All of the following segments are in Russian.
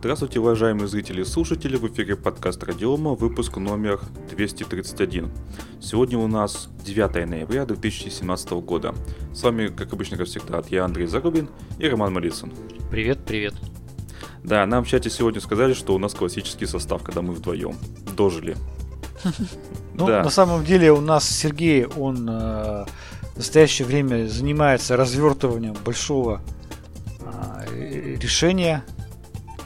Здравствуйте, уважаемые зрители и слушатели, в эфире подкаст Радиома, выпуск номер 231. Сегодня у нас 9 ноября 2017 года. С вами, как обычно, как всегда, я Андрей Зарубин и Роман Малицын. Привет, привет. Да, нам в чате сегодня сказали, что у нас классический состав, когда мы вдвоем. Дожили. Ну, да. на самом деле у нас Сергей, он э, в настоящее время занимается развертыванием большого э, решения.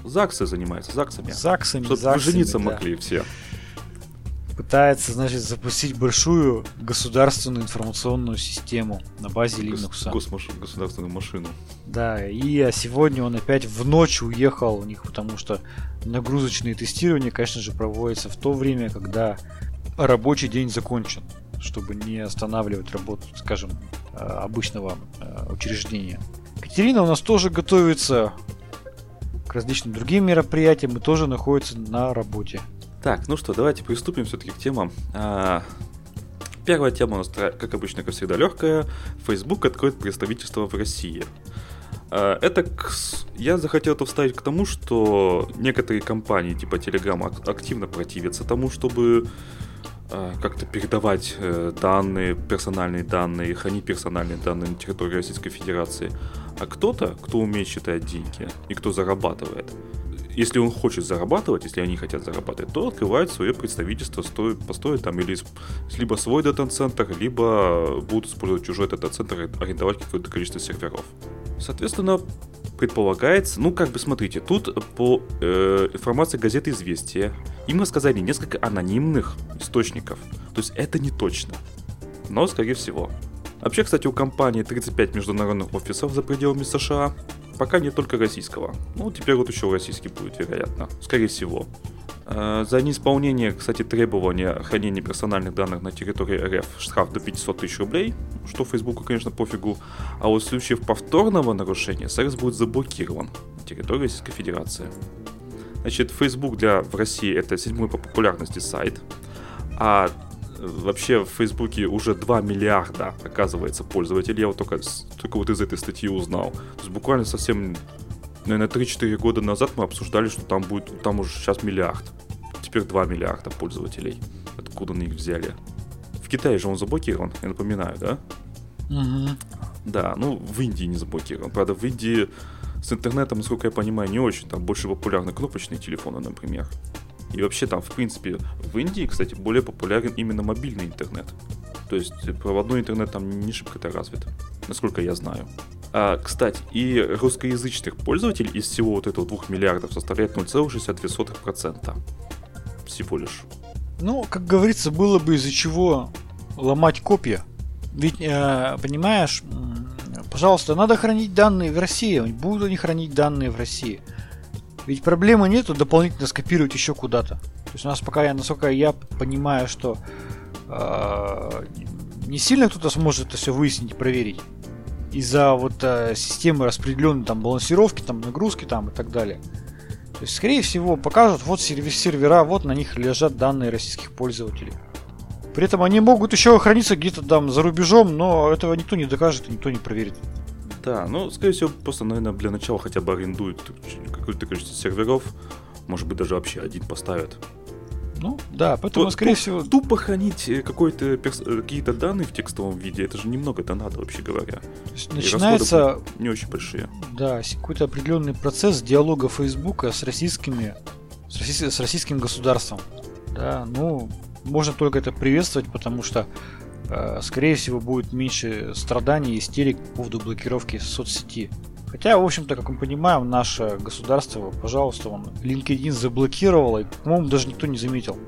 ЗАГСы занимается, ЗАГСами. ЗАГСами, Чтобы ЗАГСами, жениться да. могли все. Пытается, значит, запустить большую государственную информационную систему на базе Linux. Госмаш... Государственную машину. Да, и сегодня он опять в ночь уехал у них, потому что нагрузочные тестирования, конечно же, проводятся в то время, когда рабочий день закончен, чтобы не останавливать работу, скажем, э, обычного э, учреждения. Катерина у нас тоже готовится различным другим мероприятиям и тоже находится на работе. Так, ну что, давайте приступим все-таки к темам. А, первая тема у нас, как обычно, как всегда, легкая. Facebook откроет представительство в России. А, это к... я захотел это вставить к тому, что некоторые компании типа Telegram активно противятся тому, чтобы а, как-то передавать э, данные, персональные данные, хранить персональные данные на территории Российской Федерации. А кто-то, кто умеет считать деньги и кто зарабатывает, если он хочет зарабатывать, если они хотят зарабатывать, то открывают свое представительство, стоит, построят там или либо свой дата-центр, либо будут использовать чужой дата-центр и арендовать какое-то количество серверов. Соответственно, предполагается, ну как бы смотрите, тут по э, информации газеты «Известия» им рассказали несколько анонимных источников, то есть это не точно, но скорее всего. Вообще, кстати, у компании 35 международных офисов за пределами США, Пока не только российского. Ну, теперь вот еще российский будет, вероятно. Скорее всего. Э, за неисполнение, кстати, требования хранения персональных данных на территории РФ штраф до 500 тысяч рублей, что Фейсбуку, конечно, пофигу. А вот в случае повторного нарушения сервис будет заблокирован на территории Российской Федерации. Значит, Facebook для в России это седьмой по популярности сайт, а вообще в Фейсбуке уже 2 миллиарда, оказывается, пользователей. Я вот только, только вот из этой статьи узнал. То есть буквально совсем, наверное, 3-4 года назад мы обсуждали, что там будет, там уже сейчас миллиард. Теперь 2 миллиарда пользователей. Откуда они их взяли? В Китае же он заблокирован, я напоминаю, да? Угу. Да, ну в Индии не заблокирован. Правда, в Индии с интернетом, насколько я понимаю, не очень. Там больше популярны кнопочные телефоны, например. И вообще там, в принципе, в Индии, кстати, более популярен именно мобильный интернет. То есть проводной интернет там не шибко-то развит, насколько я знаю. А, кстати, и русскоязычных пользователей из всего вот этого 2 миллиардов составляет 0,62%. Всего лишь. Ну, как говорится, было бы из-за чего ломать копья. Ведь, э, понимаешь, пожалуйста, надо хранить данные в России. Будут они хранить данные в России. Ведь проблемы нету дополнительно скопировать еще куда-то. То есть у нас пока, я, насколько я понимаю, что э, не сильно кто-то сможет это все выяснить проверить. Из-за вот э, системы распределенной там балансировки, там нагрузки там и так далее. То есть, скорее всего, покажут вот сервера, вот на них лежат данные российских пользователей. При этом они могут еще храниться где-то там за рубежом, но этого никто не докажет и никто не проверит. Да, ну, скорее всего, просто, наверное, для начала хотя бы арендуют какое-то количество серверов. Может быть, даже вообще один поставят. Ну, да, поэтому, То, скорее туп, всего... Тупо хранить э, какой-то перс... Э, какие-то данные в текстовом виде, это же немного-то надо, вообще говоря. То есть начинается... Не очень большие. Да, какой-то определенный процесс диалога Фейсбука с российскими... С, россий... с российским государством. Да, ну, можно только это приветствовать, потому что скорее всего, будет меньше страданий и истерик по поводу блокировки соцсети. Хотя, в общем-то, как мы понимаем, наше государство, пожалуйста, он LinkedIn заблокировало, и, по-моему, даже никто не заметил.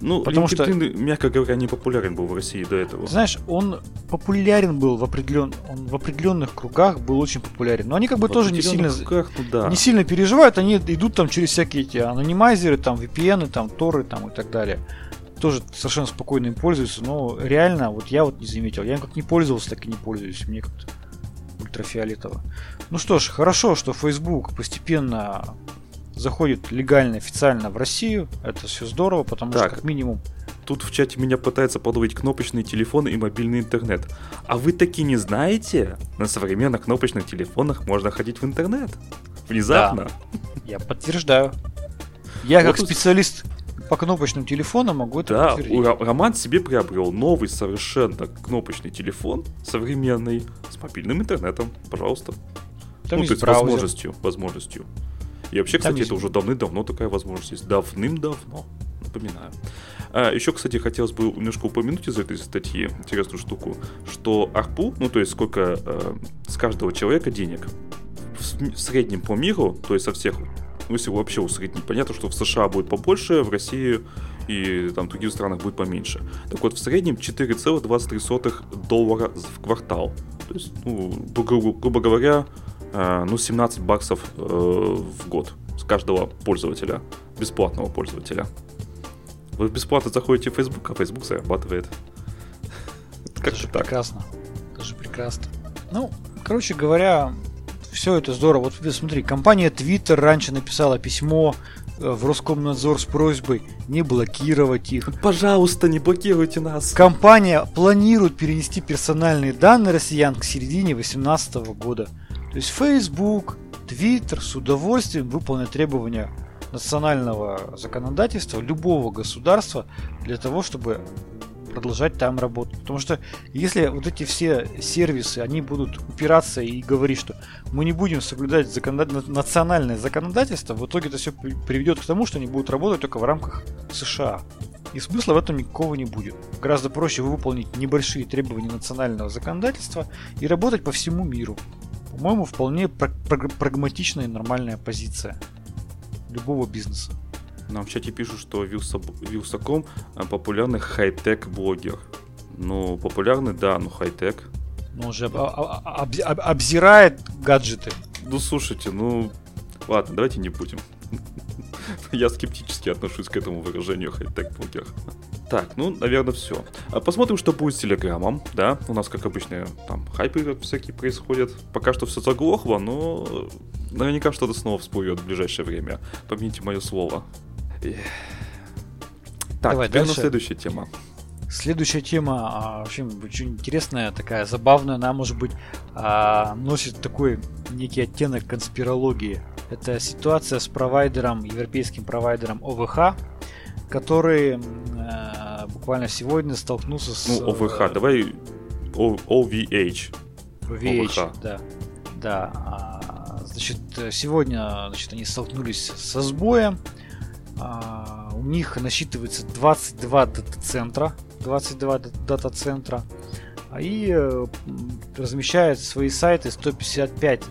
Ну, Потому LinkedIn, что, мягко говоря, не популярен был в России до этого. Знаешь, он популярен был в, определен... он в определенных кругах был очень популярен. Но они как бы в тоже не сильно, кругах, ну, да. не сильно переживают, они идут там через всякие эти анонимайзеры, там VPN, там Торы там, и так далее тоже совершенно спокойно им пользуются, но реально, вот я вот не заметил. Я им как не пользовался, так и не пользуюсь. Мне как-то ультрафиолетово. Ну что ж, хорошо, что Facebook постепенно заходит легально, официально в Россию. Это все здорово, потому так, что как минимум... Тут в чате меня пытаются подловить кнопочные телефоны и мобильный интернет. А вы таки не знаете? На современных кнопочных телефонах можно ходить в интернет. Внезапно. Да. Я подтверждаю. Я Вот как специалист по кнопочным телефонам могу это Да, подтвердить. Ро- Роман себе приобрел новый совершенно кнопочный телефон, современный, с мобильным интернетом. Пожалуйста. Там ну, есть то есть браузер. возможностью, возможностью. И вообще, Там кстати, есть- это уже давным-давно такая возможность есть. Давным-давно. Напоминаю. А, еще, кстати, хотелось бы немножко упомянуть из этой статьи интересную штуку, что ARPU, ну то есть сколько э, с каждого человека денег в, в среднем по миру, то есть со всех, ну если вообще усреднить, понятно, что в США будет побольше, в России и там в других странах будет поменьше. Так вот, в среднем 4,23 доллара в квартал. То есть, ну, гру- гру- грубо говоря, э, ну, 17 баксов э, в год с каждого пользователя, бесплатного пользователя. Вы бесплатно заходите в Facebook, а Facebook зарабатывает. Как-то же так. прекрасно. Это же прекрасно. Ну, короче говоря, все это здорово. Вот смотри, компания Twitter раньше написала письмо э, в Роскомнадзор с просьбой не блокировать их. Пожалуйста, не блокируйте нас. Компания планирует перенести персональные данные россиян к середине 2018 года. То есть Facebook, Twitter с удовольствием выполнят требования национального законодательства любого государства для того, чтобы продолжать там работать. Потому что если вот эти все сервисы, они будут упираться и говорить, что мы не будем соблюдать законода- национальное законодательство, в итоге это все приведет к тому, что они будут работать только в рамках США. И смысла в этом никакого не будет. Гораздо проще выполнить небольшие требования национального законодательства и работать по всему миру. По-моему, вполне пра- праг- прагматичная и нормальная позиция любого бизнеса. Нам в чате пишут, что Вилса- Вилсаком а, популярный хай-тек блогер. Ну, популярный, да, но хай-тек. Но он же об- об- об- об- обзирает гаджеты. Ну, слушайте, ну... Ладно, давайте не будем. Я скептически отношусь к этому выражению хай-тек блогер. Так, ну, наверное, все. Посмотрим, что будет с Телеграмом, да. У нас, как обычно, там хайпы всякие происходят. Пока что все заглохло, но наверняка что-то снова всплывет в ближайшее время. Помяните мое слово. Эх. Так, Давай дальше. следующая тема. Следующая тема, а, вообще очень интересная, такая забавная, она может быть а, носит такой некий оттенок конспирологии. Это ситуация с провайдером, европейским провайдером ОВХ, который э, буквально сегодня столкнулся с... Ну, ОВХ, э, давай OVH. VH, ОВХ. да. Да. а, Значит, э, сегодня значит, они столкнулись со сбоем. А, У них насчитывается 22 дата-центра. 22 д- дата-центра. А И э, размещают свои сайты 155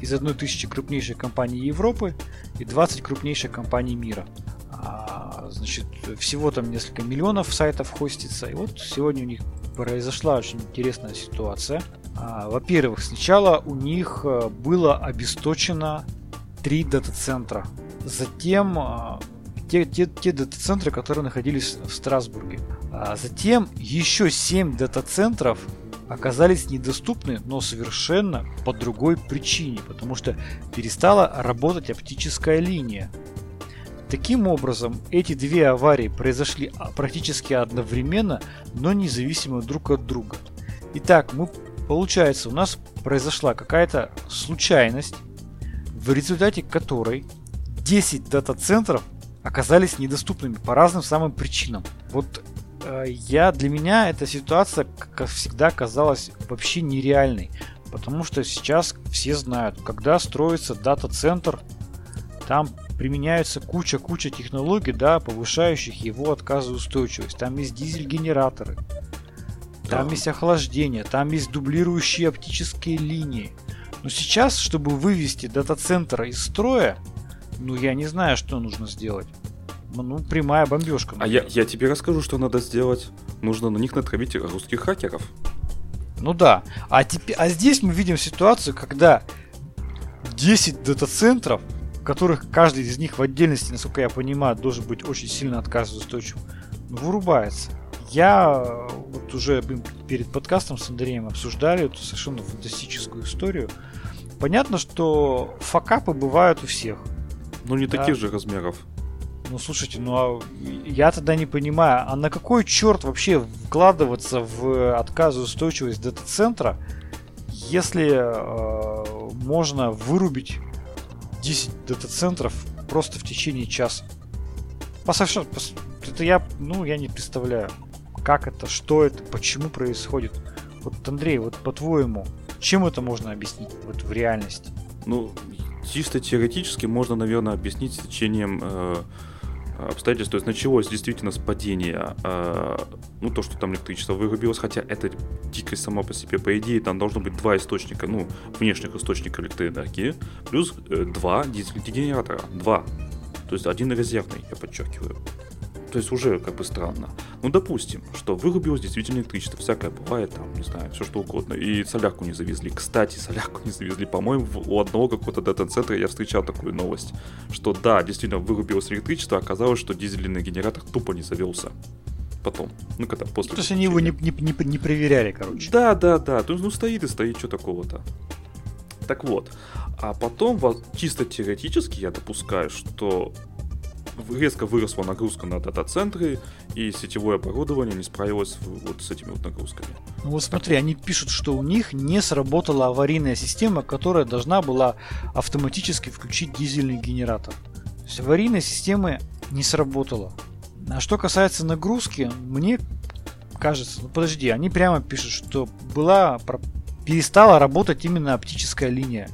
из 1000 крупнейших компаний Европы и 20 крупнейших компаний мира. А, Значит, всего там несколько миллионов сайтов хостится. И вот сегодня у них произошла очень интересная ситуация. Во-первых, сначала у них э, было обесточено три дата-центра. Затем те, те, те дата-центры, которые находились в Страсбурге. А затем еще 7 дата-центров оказались недоступны, но совершенно по другой причине, потому что перестала работать оптическая линия. Таким образом, эти две аварии произошли а, практически одновременно, но независимо друг от друга. Итак, мы, получается, у нас произошла какая-то случайность, в результате которой 10 дата-центров оказались недоступными по разным самым причинам. Вот э, я для меня эта ситуация, как всегда, казалась вообще нереальной. Потому что сейчас все знают, когда строится дата-центр, там применяется куча-куча технологий, да, повышающих его отказоустойчивость. Там есть дизель-генераторы, там Да. есть охлаждение, там есть дублирующие оптические линии. Но сейчас, чтобы вывести дата-центр из строя, ну я не знаю, что нужно сделать. Ну, прямая бомбежка. А я, я тебе расскажу, что надо сделать. Нужно на них натравить русских хакеров. Ну да. А, теперь, а здесь мы видим ситуацию, когда 10 дата-центров, в которых каждый из них в отдельности, насколько я понимаю, должен быть очень сильно отказоустойчивым, ну, вырубается. Я э, вот уже перед подкастом с Андреем обсуждали эту совершенно фантастическую историю. Понятно, что факапы бывают у всех. Ну, не Да. таких же размеров. Ну слушайте, ну а я тогда не понимаю, а на какой черт вообще вкладываться в отказоустойчивость дата-центра, если э, можно вырубить 10 дата-центров просто в течение часа. Посовершенно, это я, ну, я не представляю, как это, что это, почему происходит. Вот, Андрей, вот по-твоему, чем это можно объяснить вот в реальности? Ну, чисто теоретически можно, наверное, объяснить течением э, обстоятельств. То есть началось действительно с падения, э, ну, то, что там электричество вырубилось, хотя это дикость сама по себе. По идее, там должно быть два источника, ну, внешних источника электроэнергии, плюс э, два дизель-генератора. Два. То есть один резервный, я подчеркиваю. То есть уже как бы странно. Ну, допустим, что вырубилось действительно электричество, всякое бывает, там, не знаю, все что угодно. И солярку не завезли. Кстати, солярку не завезли. По-моему, у одного какого-то дата-центра я встречал такую новость, что да, действительно вырубилось электричество, а оказалось, что дизельный генератор тупо не завелся потом. Ну, когда после... То есть они его не, не, не, не проверяли, короче. Да, да, да. То есть, ну, стоит и стоит, что такого-то. Так вот. А потом, чисто теоретически, я допускаю, что резко выросла нагрузка на дата-центры, и сетевое оборудование не справилось вот с этими вот нагрузками. Ну вот смотри, они пишут, что у них не сработала аварийная система, которая должна была автоматически включить дизельный генератор. То есть аварийная система не сработала. А что касается нагрузки, мне кажется, ну подожди, они прямо пишут, что была перестала работать именно оптическая линия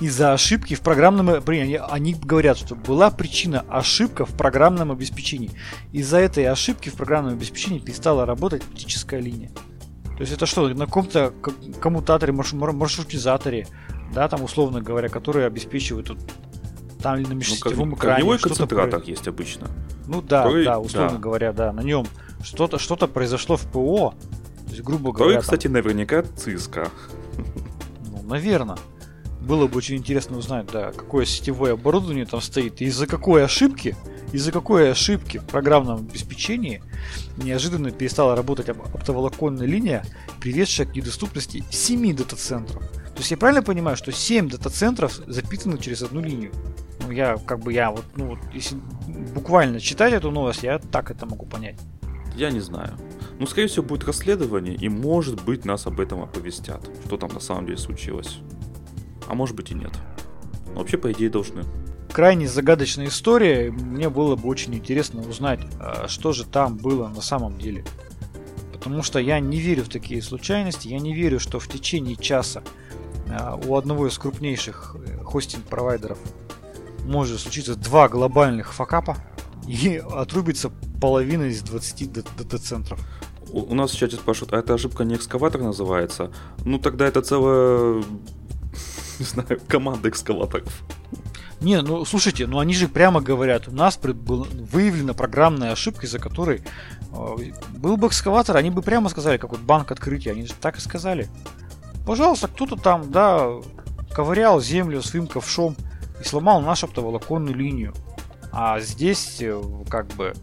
из-за ошибки в программном... Они говорят, что была причина ошибка в программном обеспечении. Из-за этой ошибки в программном обеспечении перестала работать оптическая линия. То есть это что, на каком-то коммутаторе, маршрутизаторе, да, там условно говоря, который обеспечивает тут там или на межсетевом ну, экране. Корневой концентратор про... есть обычно. Ну да, который, да, условно да. говоря, да, на нем что-то что произошло в ПО, то есть, грубо говоря. Который, кстати, там... наверняка циска. Ну, наверное. Было бы очень интересно узнать, да, какое сетевое оборудование там стоит, и из-за какой ошибки, из-за какой ошибки в программном обеспечении неожиданно перестала работать оптоволоконная линия, приведшая к недоступности 7 дата-центров. То есть я правильно понимаю, что 7 дата-центров запитаны через одну линию? Ну, я как бы я вот, ну вот, если буквально читать эту новость, я так это могу понять. Я не знаю. Ну, скорее всего, будет расследование, и может быть нас об этом оповестят, что там на самом деле случилось а может быть и нет. Но вообще, по идее, должны. Крайне загадочная история. Мне было бы очень интересно узнать, а, что же там было на самом деле. Потому что я не верю в такие случайности. Я не верю, что в течение часа а, у одного из крупнейших э, хостинг-провайдеров может случиться два глобальных факапа и отрубится половина из 20 дата-центров. У нас в чате спрашивают, а эта ошибка не экскаватор называется? Ну тогда это целая не знаю, команда экскаваторов. Не, ну слушайте, ну они же прямо говорят, у нас был, выявлена программная ошибка, из-за которой э, был бы экскаватор, они бы прямо сказали, как вот банк открытия, они же так и сказали. Пожалуйста, кто-то там, да, ковырял землю своим ковшом и сломал нашу оптоволоконную линию. А здесь, э, как бы,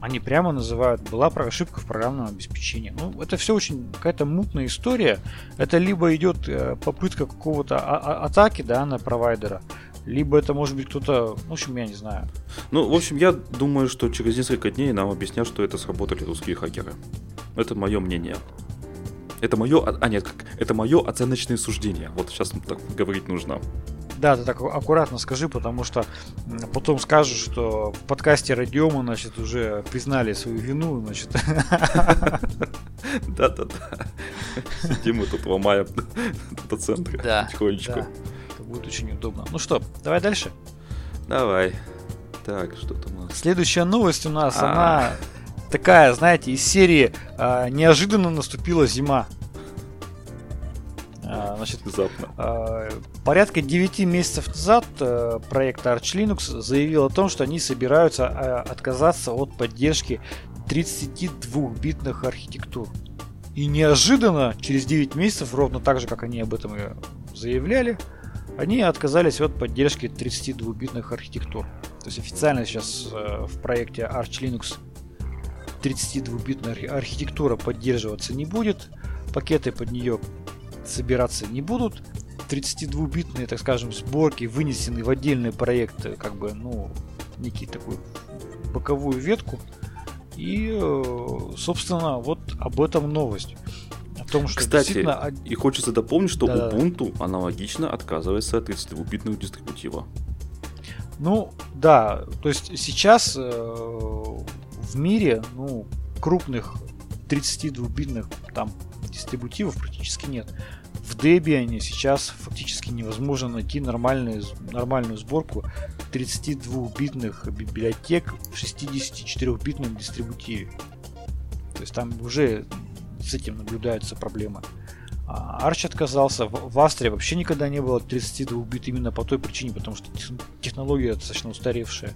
они прямо называют, была ошибка в программном обеспечении. Ну, это все очень какая-то мутная история. Это либо идет э, попытка какого-то а- а- атаки, да, на провайдера, либо это может быть кто-то, в общем, я не знаю. Ну, в общем, я думаю, что через несколько дней нам объяснят, что это сработали русские хакеры. Это мое мнение. Это мое, а нет, как, это мое оценочное суждение. Вот сейчас так говорить нужно. Да, ты так аккуратно скажи, потому что потом скажешь, что в подкасте Радиома, значит, уже признали свою вину, значит. Да-да-да. Сидим мы тут ломаем до центра да, потихонечку. Да. Это будет очень удобно. Ну что, давай дальше? Давай. Так, что там у нас? Следующая новость у нас, а. она такая, знаете, из серии а, «Неожиданно наступила зима». А, значит, Внезапно. А, порядка 9 месяцев назад э, проект Arch Linux заявил о том, что они собираются а, отказаться от поддержки 32-битных архитектур. И неожиданно, через 9 месяцев, ровно так же, как они об этом и заявляли, они отказались от поддержки 32-битных архитектур. То есть официально сейчас э, в проекте Arch Linux 32-битная архитектура поддерживаться не будет. Пакеты под нее собираться не будут. 32-битные, так скажем, сборки вынесены в отдельный проект, как бы, ну, некий такой боковую ветку. И, э, собственно, вот об этом новость. О том, что Кстати, действительно... и хочется дополнить, что да, Ubuntu аналогично отказывается от 32-битных дистрибутива. Ну, да, то есть сейчас э, в мире, ну, крупных 32-битных там дистрибутивов практически нет. В Debian сейчас фактически невозможно найти нормальную, нормальную сборку 32-битных библиотек в 64-битном дистрибутиве. То есть там уже с этим наблюдаются проблемы. А Arch отказался. В, Астре вообще никогда не было 32 бит именно по той причине, потому что технология достаточно устаревшая.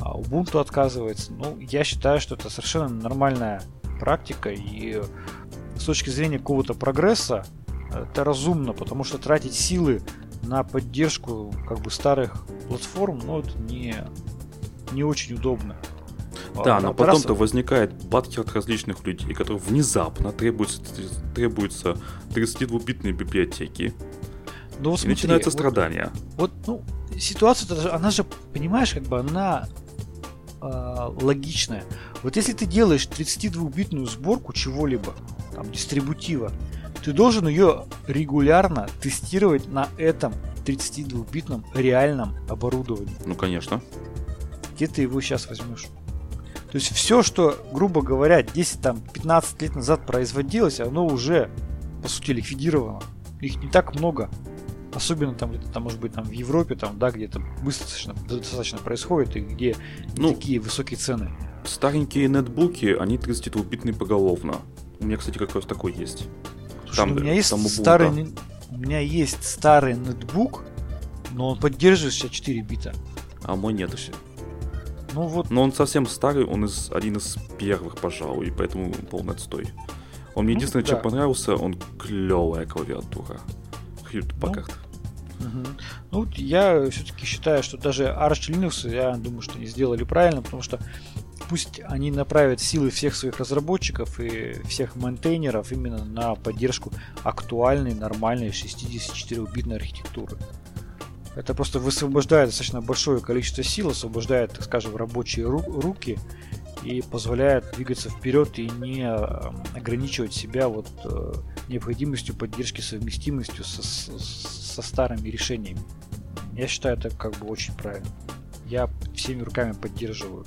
А Ubuntu отказывается. Ну, я считаю, что это совершенно нормальная практика и с точки зрения какого-то прогресса это разумно, потому что тратить силы на поддержку как бы старых платформ, ну, это не, не очень удобно. Да, но потом-то возникает батки от различных людей, которые внезапно требуются, требуются 32-битные библиотеки. Ну, вот и смотри, начинаются вот, страдания. Вот, ну, ситуация, она же, понимаешь, как бы она э, логичная. Вот если ты делаешь 32-битную сборку чего-либо, там, дистрибутива, ты должен ее регулярно тестировать на этом 32-битном реальном оборудовании. Ну, конечно. Где ты его сейчас возьмешь? То есть все, что, грубо говоря, 10-15 лет назад производилось, оно уже, по сути, ликвидировано. Их не так много. Особенно там где-то там, может быть, там в Европе, там, да, где-то быстро достаточно, достаточно происходит и где ну, такие высокие цены. Старенькие нетбуки, они 32-битные поголовно. У меня, кстати, как раз такой есть. Слушай, там, у меня есть там старый, у меня есть старый нетбук, но он поддерживает 64 бита. А мой нет. Ну вот. Но он совсем старый, он из, один из первых, пожалуй, и поэтому полный отстой. Он мне ну, единственное, да. чем понравился, он клевая клавиатура. Хьют Паккард. Ну, угу. ну, я все-таки считаю, что даже Arch Linux, я думаю, что они сделали правильно, потому что пусть они направят силы всех своих разработчиков и всех мейнтейнеров именно на поддержку актуальной, нормальной 64-битной архитектуры. Это просто высвобождает достаточно большое количество сил, освобождает, так скажем, рабочие ру- руки и позволяет двигаться вперед и не э, ограничивать себя вот э, необходимостью поддержки совместимостью со, со старыми решениями. Я считаю это как бы очень правильно. Я всеми руками поддерживаю.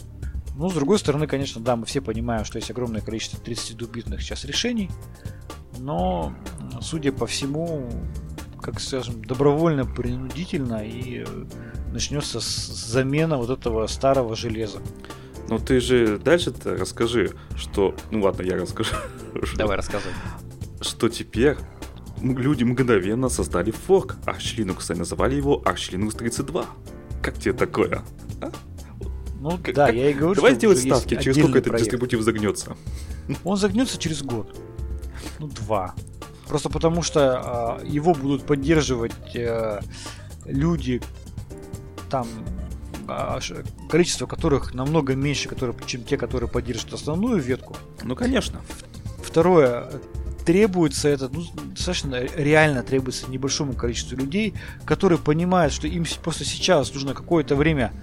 Ну, с другой стороны, конечно, да, мы все понимаем, что есть огромное количество 32-битных сейчас решений, но, судя по всему, как скажем, добровольно-принудительно и э, начнется замена вот этого старого железа. Ну ты же дальше-то расскажи, что... Ну ладно, я расскажу. Давай рассказывай. Что теперь люди мгновенно создали форк Arch Linux и называли его Arch Linux 32. Как тебе такое? А? Ну как, да, я и говорю, Давай сделать ставки, через сколько этот дистрибутив загнется. Он загнется через год. Ну, два. Просто потому что э, его будут поддерживать э, люди, там э, количество которых намного меньше, которые, чем те, которые поддерживают основную ветку. Ну, конечно. Второе, требуется это, ну, достаточно реально требуется небольшому количеству людей, которые понимают, что им просто сейчас нужно какое-то время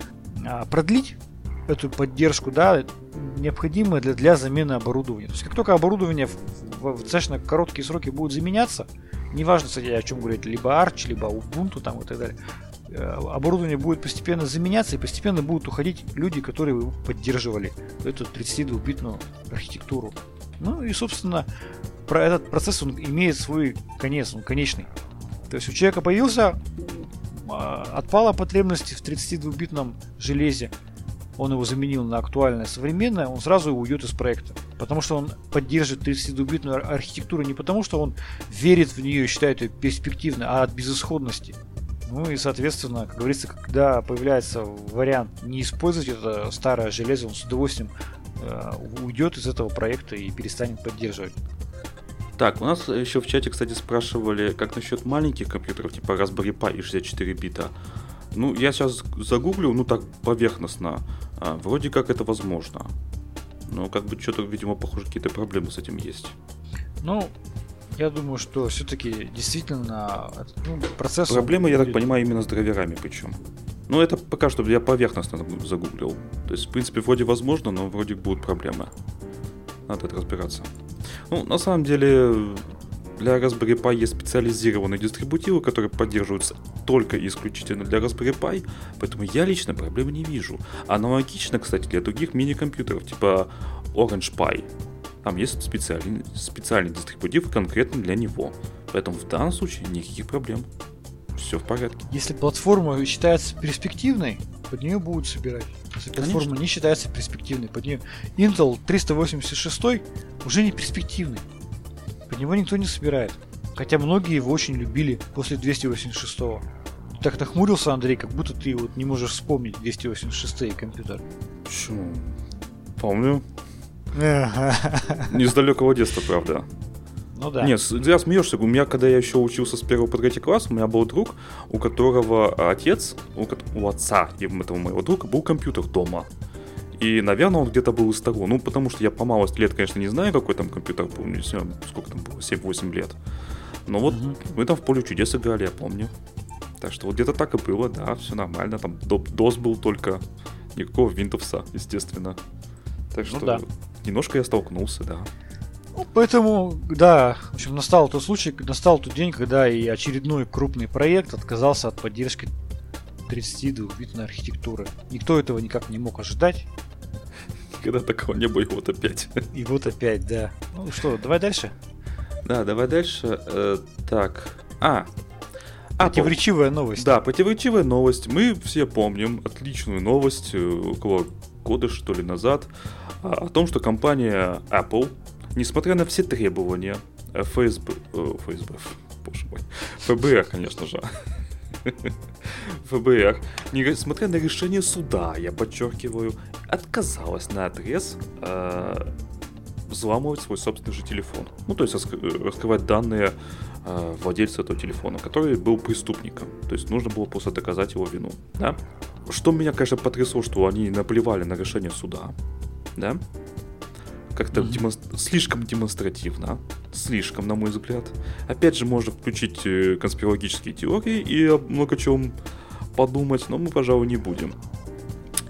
а, продлить эту поддержку, да, необходимое для, для замены оборудования. То есть как только оборудование в, в, в достаточно короткие сроки будет заменяться, неважно, кстати, о чем говорить, либо Arch, либо Ubuntu там и так далее, э, оборудование будет постепенно заменяться и постепенно будут уходить люди, которые поддерживали, эту 32-битную архитектуру. Ну и, собственно, про этот процесс он имеет свой конец, он конечный. То есть у человека появился, а, отпала потребность в 32-битном железе, он его заменил на актуальное современное, он сразу уйдет из проекта. Потому что он поддерживает 32-битную архитектуру не потому, что он верит в нее и считает ее перспективной, а от безысходности. Ну и, соответственно, как говорится, когда появляется вариант не использовать это старое железо, он с удовольствием э, уйдет из этого проекта и перестанет поддерживать. Так, у нас еще в чате, кстати, спрашивали, как насчет маленьких компьютеров, типа Raspberry Pi и 64 бита. Ну, я сейчас загуглю, ну так поверхностно. А, вроде как это возможно. Но как бы что-то, видимо, похоже, какие-то проблемы с этим есть. Ну, я думаю, что все-таки действительно ну, процесс... Проблемы, я так понимаю, именно с драйверами причем. Ну, это пока что я поверхностно загуглил. То есть, в принципе, вроде возможно, но вроде будут проблемы. Надо это разбираться. Ну, на самом деле, для Raspberry Pi есть специализированные дистрибутивы, которые поддерживаются только и исключительно для Raspberry Pi, поэтому я лично проблемы не вижу. Аналогично, кстати, для других мини-компьютеров, типа Orange Pi. Там есть специальный, специальный дистрибутив конкретно для него. Поэтому в данном случае никаких проблем. Все в порядке. Если платформа считается перспективной, под нее будут собирать. Если платформа не считается перспективной, под нее Intel 386 уже не перспективный. Под него никто не собирает. Хотя многие его очень любили после 286 -го. Так нахмурился Андрей, как будто ты вот не можешь вспомнить 286 компьютер. Почему? Помню. Не с далекого детства, правда. Ну да. Нет, зря смеешься. У меня, когда я еще учился с первого по третий класс, у меня был друг, у которого отец, у, у отца этого моего друга был компьютер дома. И, наверное, он где-то был из того. Ну, потому что я по малости лет, конечно, не знаю, какой там компьютер был. Не знаю, сколько там было, 7-8 лет. Но вот угу. мы там в поле чудес играли, я помню. Так что вот где-то так и было, да, все нормально. Там DOS был только, никакого Windows, естественно. Так ну что ну, да. немножко я столкнулся, да. Ну, поэтому, да, в общем, настал тот случай, настал тот день, когда и очередной крупный проект отказался от поддержки 32-битной архитектуры. Никто этого никак не мог ожидать. Никогда такого не было, и вот опять. И вот опять, да. Ну что, давай дальше? Да, давай дальше. Э, так. А, Противоречивая новость. Да, противоречивая новость. Мы все помним отличную новость э, около года, что ли, назад, а, о том, что компания Apple несмотря на все требования ФСБ, э, ФСБ, боже мой, ФБР, конечно же, ФБР, несмотря на решение суда, я подчеркиваю, отказалась на отрез э, взламывать свой собственный же телефон. Ну, то есть раскрывать данные э, владельца этого телефона, который был преступником. То есть нужно было просто доказать его вину. Да? Что меня, конечно, потрясло, что они наплевали на решение суда. Да? Как-то mm-hmm. демонстр... слишком демонстративно. Слишком, на мой взгляд. Опять же, можно включить э, конспирологические теории и о много чем подумать, но мы, пожалуй, не будем.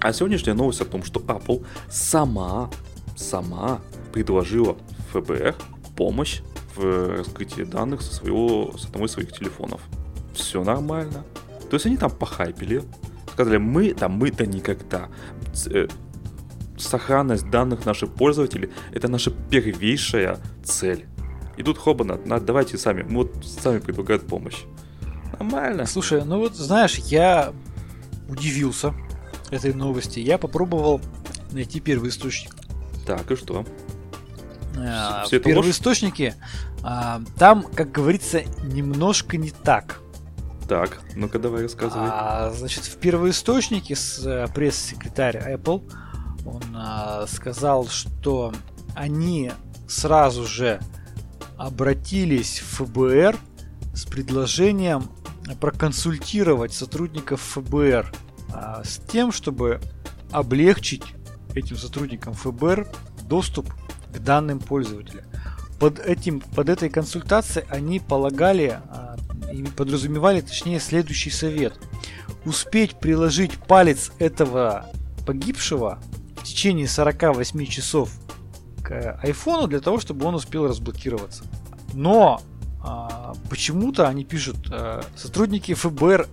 А сегодняшняя новость о том, что Apple сама, сама предложила ФБР помощь в раскрытии данных со своего, с одного из своих телефонов. Все нормально. То есть они там похайпили, сказали, мы, да мы-то никогда. Э, сохранность данных наших пользователей – это наша первейшая цель. И тут хобана, давайте сами, вот сами предлагают помощь. Нормально. Слушай, ну вот знаешь, я удивился этой новости. Я попробовал найти первый источник. Так, и что? А, Все первоисточники, а, там, как говорится, немножко не так. Так, ну-ка давай рассказывай. А, значит, в первоисточнике с э, пресс-секретарь Apple он а, сказал, что они сразу же обратились в ФБР с предложением проконсультировать сотрудников ФБР а, с тем, чтобы облегчить этим сотрудникам ФБР доступ к данным пользователя. Под, этим, под этой консультацией они полагали а, и подразумевали, точнее, следующий совет. Успеть приложить палец этого погибшего течение 48 часов к айфону для того, чтобы он успел разблокироваться. Но а, почему-то они пишут, а, сотрудники ФБР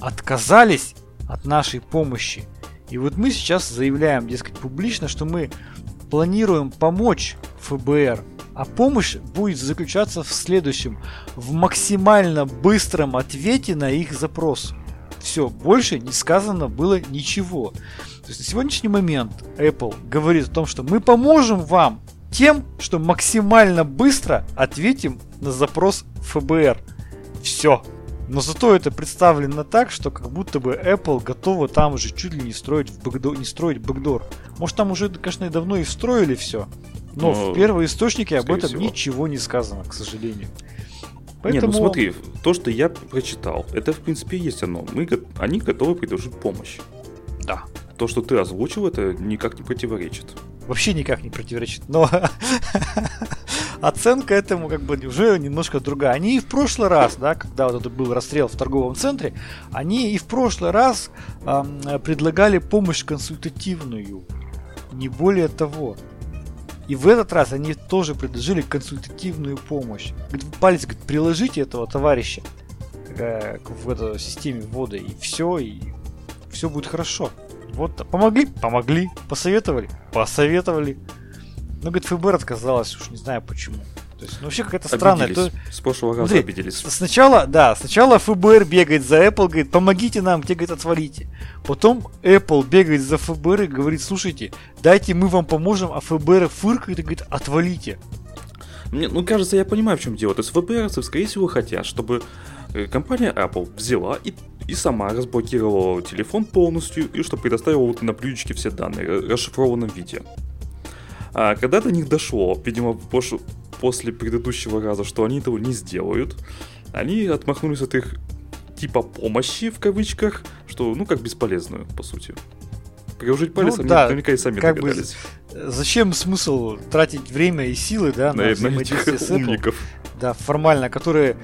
отказались от нашей помощи. И вот мы сейчас заявляем, дескать, публично, что мы планируем помочь ФБР. А помощь будет заключаться в следующем. В максимально быстром ответе на их запрос. Все, больше не сказано было ничего. То есть на сегодняшний момент Apple говорит о том, что мы поможем вам тем, что максимально быстро ответим на запрос ФБР. Все. Но зато это представлено так, что как будто бы Apple готова там уже чуть ли не строить, в бэкдор, не строить бэкдор. Может там уже, конечно, и давно и встроили все. Но, но в первые источники об этом всего. ничего не сказано, к сожалению. Поэтому... Не, ну смотри, то, что я прочитал, это в принципе есть оно. Мы, они готовы предложить помощь. Да. То, что ты озвучил, это никак не противоречит. Вообще никак не противоречит. Но оценка этому как бы уже немножко другая. Они и в прошлый раз, да, когда вот это был расстрел в торговом центре, они и в прошлый раз э, предлагали помощь консультативную. Не более того. И в этот раз они тоже предложили консультативную помощь. Палец, говорит, приложите этого товарища э, в эту системе ввода, и все, и все будет хорошо. Вот, помогли? Помогли. Посоветовали? Посоветовали. Ну, говорит, ФБР отказалась, уж не знаю почему. То есть, ну, вообще какая-то странная. То... С прошлого раза Смотри, обиделись. Сначала, да, сначала ФБР бегает за Apple, говорит, помогите нам, те, говорит, отвалите. Потом Apple бегает за ФБР и говорит, слушайте, дайте мы вам поможем, а ФБР фыркает и говорит, отвалите. Мне, ну, кажется, я понимаю, в чем дело. То есть ФБРцы, скорее всего, хотят, чтобы э, компания Apple взяла и, и сама разблокировала телефон полностью, и чтобы предоставила вот на блюдечке все данные в расшифрованном виде. А когда до них дошло, видимо, после предыдущего раза, что они этого не сделают, они отмахнулись от их типа помощи в кавычках, что ну как бесполезную, по сути. Приложить палец ну, они да, наверняка и сами как догадались. Бы, зачем смысл тратить время и силы, да, на, на взаимодействие с умников. Да, формально, которые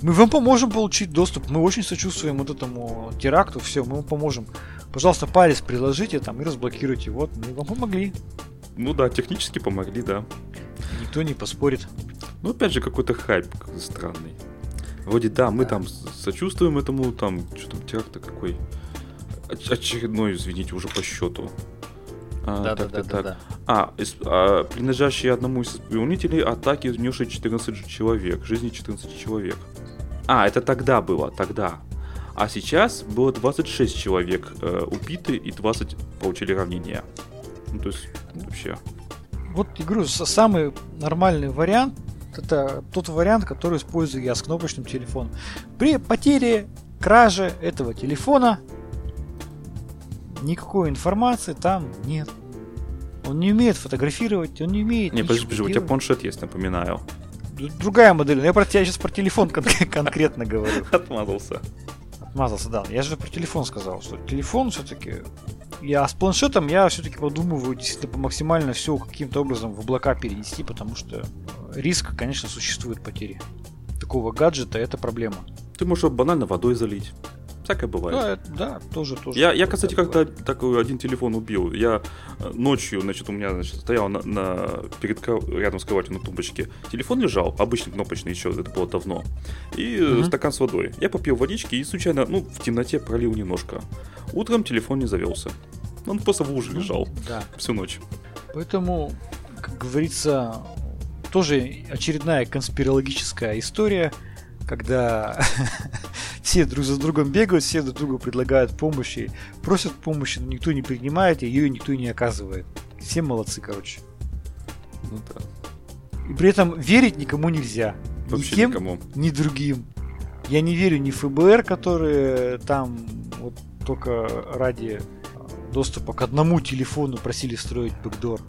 мы вам поможем получить доступ. Мы очень сочувствуем вот этому теракту. Все, мы вам поможем. Пожалуйста, палец приложите там и разблокируйте. Вот, мы вам помогли. Ну да, технически помогли, да. Никто не поспорит. Ну, опять же, какой-то хайп странный. Вроде, да, мы да. там сочувствуем этому, там, что там, теракт какой. Очередной, извините, уже по счету. А, да, так, да, так, да, так. да, А, из, а, принадлежащие одному из исполнителей атаки, внесшие 14 человек, жизни 14 человек. А, это тогда было, тогда. А сейчас было 26 человек э, убиты и 20 получили равнение. Ну, то есть, вообще. Вот, я говорю, самый нормальный вариант это тот вариант, который использую я с кнопочным телефоном. При потере, краже этого телефона никакой информации там нет. Он не умеет фотографировать, он не умеет. Не, подожди, подожди, у тебя планшет есть, напоминаю. Другая модель. Я про тебя сейчас про телефон кон- конкретно говорю. Отмазался. Отмазался, да. Я же про телефон сказал, что телефон все-таки я с планшетом я все-таки подумываю действительно максимально все каким-то образом в облака перенести, потому что риск, конечно, существует потери такого гаджета, это проблема. Ты можешь банально водой залить. Всякое бывает. Да, да, тоже, тоже. Я, я кстати, как-то такой один телефон убил. Я э, ночью, значит, у меня значит, стоял на, на, перед, рядом с кроватью на тумбочке. Телефон лежал, обычный кнопочный еще, это было давно. И угу. стакан с водой. Я попил водички и случайно, ну, в темноте пролил немножко. Утром телефон не завелся. Он просто в луже ну, лежал да. всю ночь. Поэтому, как говорится, тоже очередная конспирологическая история – когда все друг за другом бегают, все друг другу предлагают помощи, просят помощи, но никто не принимает, ее никто не оказывает. Все молодцы, короче. Ну да. И при этом верить никому нельзя. Вообще ни тем, никому. ни другим. Я не верю ни ФБР, которые там вот только ради доступа к одному телефону просили строить бэкдор.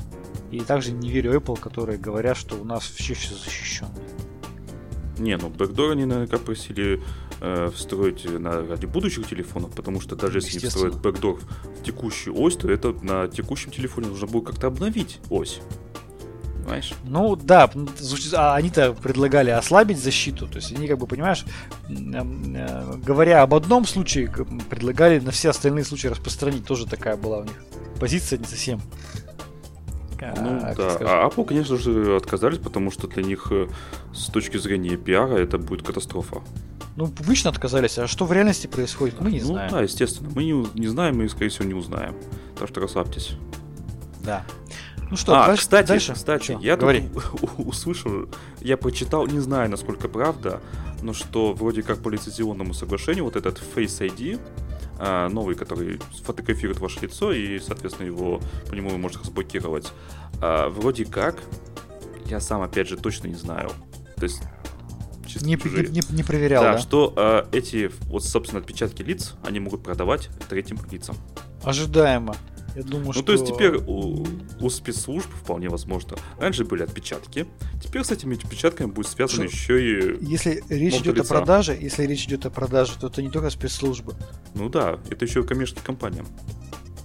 И также не верю Apple, которые говорят, что у нас все все защищено. Не, ну бэкдор они наверняка просили э, встроить на, ради будущих телефонов, потому что даже если не встроят бэкдор в текущую ось, то это на текущем телефоне нужно будет как-то обновить ось. Понимаешь? Ну да, а они-то предлагали ослабить защиту, то есть они как бы, понимаешь, э, говоря об одном случае, предлагали на все остальные случаи распространить, тоже такая была у них позиция не совсем ну а, да, а Apple, конечно же, отказались, потому что для них э, с точки зрения пиара это будет катастрофа. Ну, публично отказались, а что в реальности происходит, мы не ну, знаем. Ну да, естественно, мы не, не знаем и, скорее всего, не узнаем. Так что расслабьтесь. Да. Ну что, а, дальше, кстати, дальше? кстати, что? я Говори. тут услышал, я прочитал, не знаю, насколько правда, но что вроде как по лицензионному соглашению вот этот Face ID, а, новый, который фотографирует ваше лицо и, соответственно, его по нему вы можете разблокировать. А, вроде как, я сам, опять же, точно не знаю. То есть не, не, не, не проверял, да? Да, что э, эти, вот, собственно, отпечатки лиц, они могут продавать третьим лицам. Ожидаемо. Я думаю, ну, что... то есть теперь у, у спецслужб вполне возможно. Раньше были отпечатки, теперь с этими отпечатками будет связано что? еще и. Если речь идет лица. о продаже, если речь идет о продаже, то это не только спецслужбы. Ну да, это еще и коммерческие компании.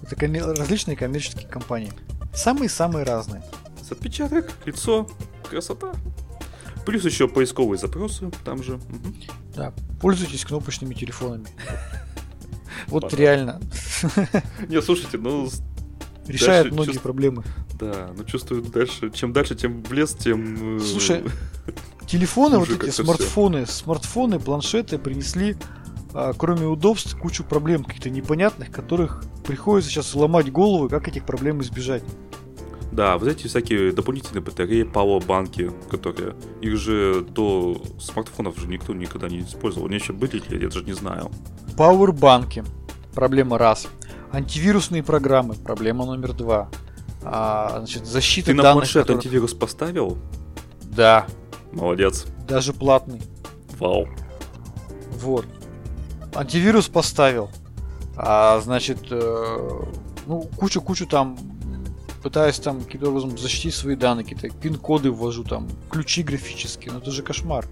Это коммер... различные коммерческие компании. Самые-самые разные. С отпечаток, лицо, красота. Плюс еще поисковые запросы там же. Угу. Да, пользуйтесь кнопочными телефонами. Вот реально. Не, слушайте, ну решает многие проблемы. Да, но чувствую дальше, чем дальше, тем в лес, тем... э, Слушай, Телефоны, вот эти смартфоны, смартфоны, планшеты принесли, а, кроме удобств, кучу проблем каких-то непонятных, которых приходится сейчас ломать голову, как этих проблем избежать. Да, вот эти всякие дополнительные батареи, пауэрбанки, которые... Их же до смартфонов же никто никогда не использовал. Они еще были или я даже не знаю. Пауэрбанки. Проблема раз. Антивирусные программы. Проблема номер два. А, значит, защита Ты на данных. планшет которых- антивирус поставил? Да, Молодец. даже платный. Вау. Вот. Антивирус поставил. А, значит, э, ну, кучу-кучу там пытаюсь там каким-то образом защитить свои данные, какие-то пин-коды ввожу, там, ключи графические, ну это же кошмар.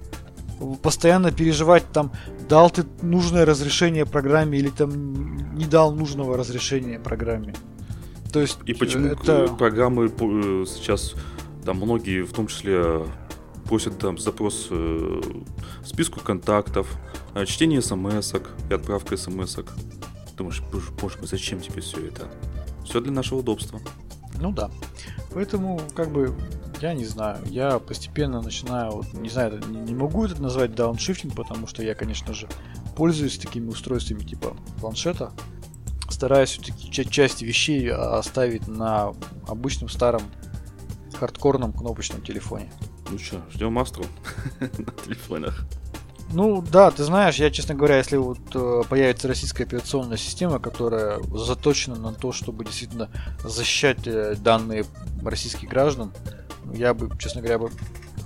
Постоянно переживать там, дал ты нужное разрешение программе или там не дал нужного разрешения программе. То есть И почему это... э, программы по- э, сейчас, там многие, в том числе, просят там запрос э, списку контактов, э, чтение смс и отправка смс -ок. Думаешь, боже мой, зачем тебе все это? Все для нашего удобства. Ну да. Поэтому, как бы, я не знаю, я постепенно начинаю, вот, не знаю, не, могу это назвать дауншифтинг, потому что я, конечно же, пользуюсь такими устройствами типа планшета. Стараюсь все-таки часть вещей оставить на обычном старом хардкорном кнопочном телефоне. Ну что, ждем Астру на телефонах. Ну да, ты знаешь, я, честно говоря, если вот э, появится российская операционная система, которая заточена на то, чтобы действительно защищать э, данные российских граждан, ну, я бы, честно говоря, бы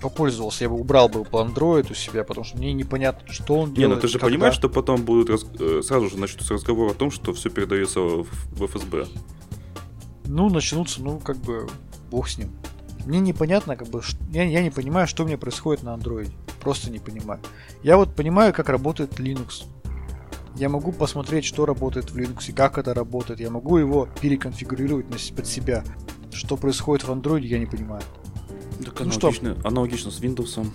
попользовался, я бы убрал бы Android у себя, потому что мне непонятно, что он Не, делает. ну ты же когда. понимаешь, что потом будут раз- э, сразу же начнутся разговоры о том, что все передается в ФСБ. Ну, начнутся, ну, как бы, бог с ним. Мне непонятно, как бы, я, я не понимаю, что у меня происходит на Android. Просто не понимаю. Я вот понимаю, как работает Linux. Я могу посмотреть, что работает в Linux, как это работает. Я могу его переконфигурировать под себя. Что происходит в Android, я не понимаю. Так Ну что? аналогично, аналогично с Windows.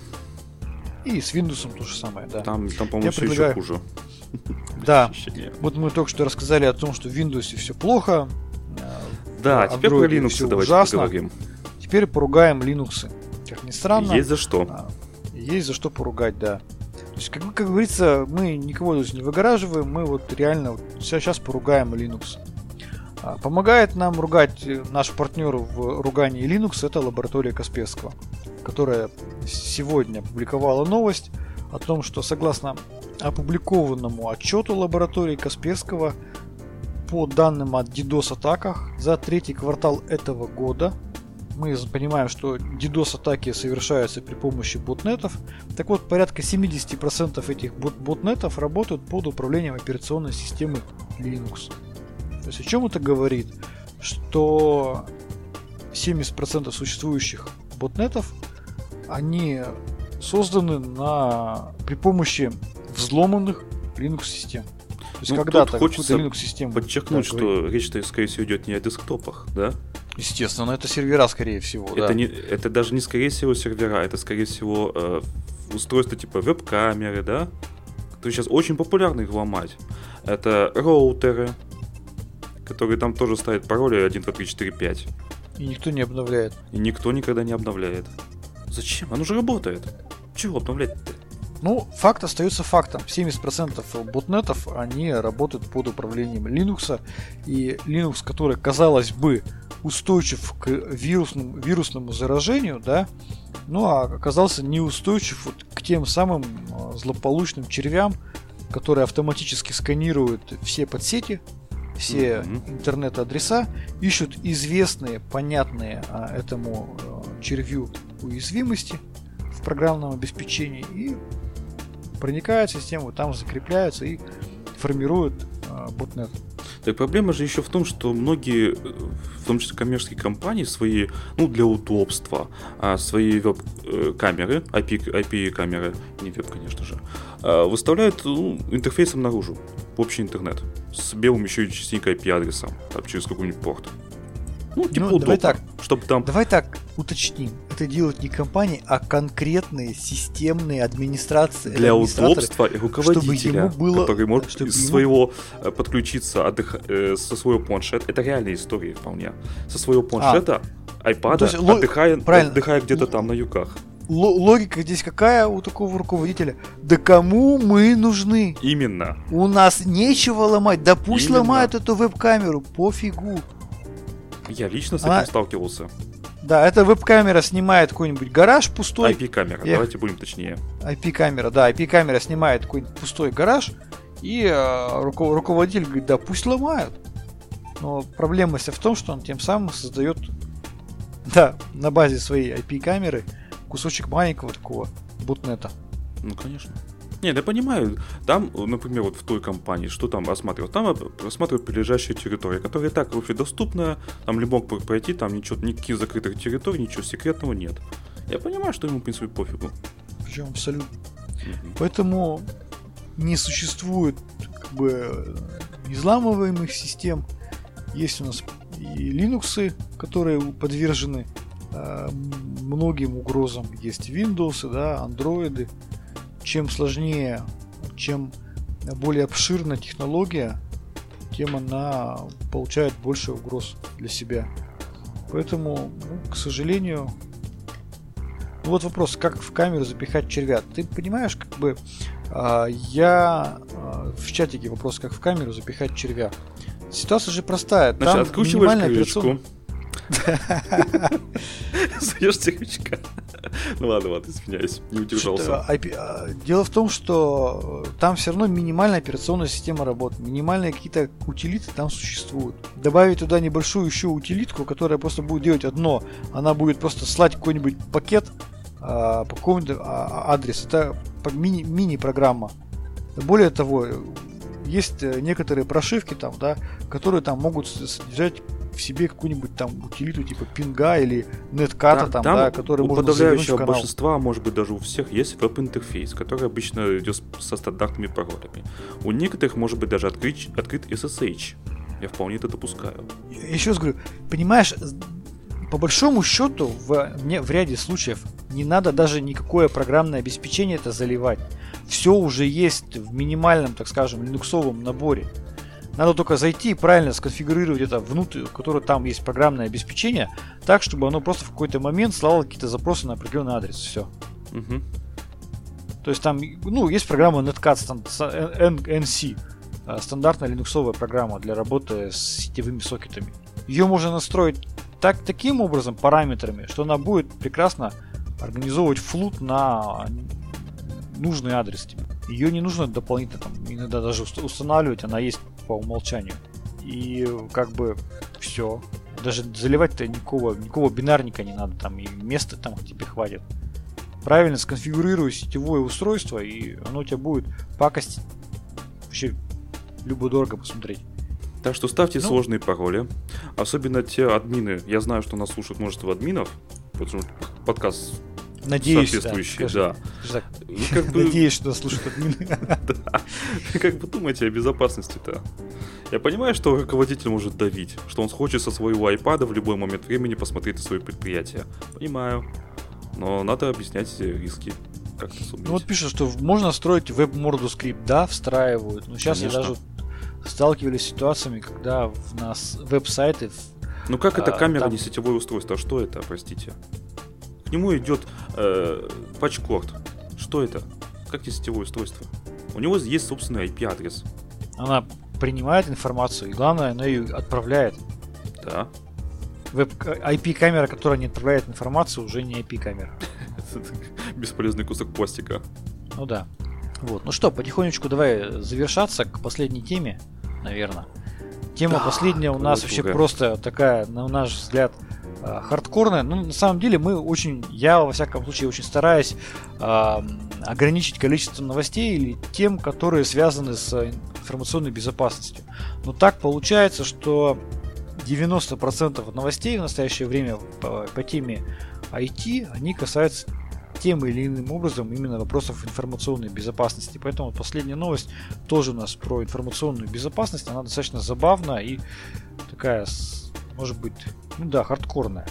И с Windows то же самое, да. Там, там Я по-моему, все предлагаю- еще хуже. Да. Вот мы только что рассказали о том, что в Windows все плохо. Да, в теперь про Linux давайте ужасно. поговорим. Теперь поругаем Linux. Как ни странно. Есть за что. Есть за что поругать, да. То есть, как, как говорится, мы никого здесь не выгораживаем, мы вот реально вот сейчас поругаем Linux. А, Помогает нам ругать э, наш партнер в ругании Linux, это лаборатория Касперского, которая сегодня опубликовала новость о том, что согласно опубликованному отчету лаборатории Касперского, по данным о DDoS-атаках за третий квартал этого года, мы понимаем, что DDoS-атаки совершаются при помощи ботнетов. Так вот, порядка 70% этих бот- ботнетов работают под управлением операционной системы Linux. То есть о чем это говорит? Что 70% существующих ботнетов, они созданы на, при помощи взломанных Linux-систем. То есть Ну, когда-то хочется Linux-систему... Подчеркнуть, Да, говори. что речь-то, скорее всего, идет не о десктопах, да? Естественно, это сервера, скорее всего. Это, да. не, это даже не, скорее всего, сервера, это, скорее всего, э, устройства типа веб-камеры, да? которые сейчас очень популярно их ломать. Это роутеры, которые там тоже ставят пароли 1, 2, 3, 4, 5. И никто не обновляет. И никто никогда не обновляет. Зачем? Оно же работает. Чего обновлять-то? Ну, факт остается фактом. 70% ботнетов, они работают под управлением Linux. И Linux, который, казалось бы, устойчив к вирусному, вирусному заражению, да, ну, а оказался неустойчив вот к тем самым э, злополучным червям, которые автоматически сканируют все подсети, все интернет-адреса, ищут известные, понятные а, этому э, червю уязвимости в программном обеспечении и проникают в систему, там закрепляются и формируют э, ботнет. Так проблема же еще в том, что многие, э, в том числе коммерческие компании, свои, ну, для удобства, а, свои веб-камеры, IP, IP-камеры, не веб, конечно же, а, выставляют ну, интерфейсом наружу, в общий интернет, с белым еще и частенько IP-адресом, через какой-нибудь порт. Ну, типа Ну, давай удобно, так. чтобы там... Давай так уточним. Это делают не компании, а конкретные системные администрации. Для удобства и руководителя, ему было- который может чтобы из ему- своего э, подключиться отдых- э, со своего планшета. Это реальные истории вполне. Со своего планшета, айпада, А. то есть отдыхая, правильно. отдыхая где-то там на югах. Ло- логика здесь какая у такого руководителя? Да кому мы нужны? Именно. У нас нечего ломать. Да пусть Именно. ломают эту веб-камеру, пофигу. Я лично с Она- этим сталкивался. Да, эта веб-камера снимает какой-нибудь гараж пустой. IP-камера, Я- давайте будем точнее. IP-камера, да, IP-камера снимает какой-нибудь пустой гараж, и э, руко- руководитель говорит, да пусть ломают. Но проблема вся в том, что он тем самым создает, да, на базе своей IP-камеры кусочек маленького такого ботнета. Ну, конечно. Нет, я понимаю. Там, например, вот в той компании, что там осматривают? Там осматривают прилежащие территории, которые и так общедоступны, там любой мог пройти, там ничего, никаких закрытых территорий, ничего секретного нет. Я понимаю, что ему, в принципе, пофигу. Причем абсолютно. Мгм. Поэтому не существует как бы изламываемых систем. Есть у нас и Linux, которые подвержены э, многим угрозам. Есть Windows, да, Android. Чем сложнее, чем более обширна технология, тем она получает больше угроз для себя. Поэтому, ну, к сожалению, ну вот вопрос, как в камеру запихать червя. Ты понимаешь, как бы а, я а, в чатике вопрос, как в камеру запихать червя. Ситуация же простая. Значит, Там откручиваешь минимальная крышку. Суешь сервячка. Ну ладно, ладно, извиняюсь, не удержался. А, Дело в том, что э, там все равно минимальная операционная система работает. Минимальные какие-то утилиты там существуют. Добавить туда небольшую еще утилитку, которая просто будет делать одно. Она будет просто слать какой-нибудь пакет а, по какому-нибудь а, адрес. Это мини- мини-программа. Более того, э, есть э, некоторые прошивки там, да, которые там могут содержать в себе какую-нибудь там утилиту типа пинга или нетката там, да, который у можно подавляющего большинства, может быть, даже у всех есть веб-интерфейс, который обычно идет со стандартными паролями. У некоторых может быть даже открыть, открыт SSH. Я вполне это допускаю. еще раз говорю, понимаешь, по большому счету в, мне в ряде случаев не надо даже никакое программное обеспечение это заливать. Все уже есть в минимальном, так скажем, линуксовом наборе. Надо только зайти и правильно сконфигурировать это внутрь, в котором там есть программное обеспечение, так, чтобы оно просто в какой-то момент слало какие-то запросы на определенный адрес. Все. Мгм. То есть там, ну, есть программа Netcat NC, э, стандартная линуксовая программа для работы с сетевыми сокетами. Ее можно настроить так, таким образом, параметрами, что она будет прекрасно организовывать флут на нужный адрес тебе. Ее не нужно дополнительно там, иногда даже уст- устанавливать, она есть по умолчанию. И как бы все. Даже заливать-то никакого, никакого бинарника не надо, там и места там тебе хватит правильно сконфигурируй сетевое устройство, и оно у тебя будет пакостить вообще любо-дорого посмотреть. Так что ставьте Ну. сложные пароли. Особенно те админы. Я знаю, что нас слушают множество админов. Потому что подкаст Надеюсь, соответствующий, да. скажи- да. Ну, как бы- Надеюсь, что нас слушают админы. Да. Как вы думаете о безопасности-то? Я понимаю, что руководитель может давить, что он хочет со своего айпада в любой момент времени посмотреть на свое предприятие. Понимаю. Но надо объяснять риски. Как-то суметь. Ну вот пишут, что можно строить веб-морду скрипт. Да, встраивают. Но сейчас я Конечно. даже сталкивались с ситуациями, когда в нас веб-сайты Ну как это а, камера, там- не сетевое устройство? А что это, простите? К нему идет э, патчкорд. Что это? Как не сетевое устройство? У него есть собственный IP-адрес. она принимает информацию, и главное, она ее отправляет. Да. Веб IP-камера, которая не отправляет информацию, уже не IP-камера. Бесполезный кусок пластика. Ну да. Вот. Ну что, потихонечку давай завершаться к последней теме, наверное. Тема Да, последняя у нас вообще просто такая, на наш взгляд, хардкорная. Ну, на самом деле, мы очень, я во всяком случае очень стараюсь ам, ограничить количество новостей или тем, которые связаны с э, информационной безопасностью. Но так получается, что 90% новостей в настоящее время по, по теме IT, они касаются тем или иным образом именно вопросов информационной безопасности. Поэтому последняя новость тоже у нас про информационную безопасность. Она достаточно забавна и такая может быть, ну да, хардкорная.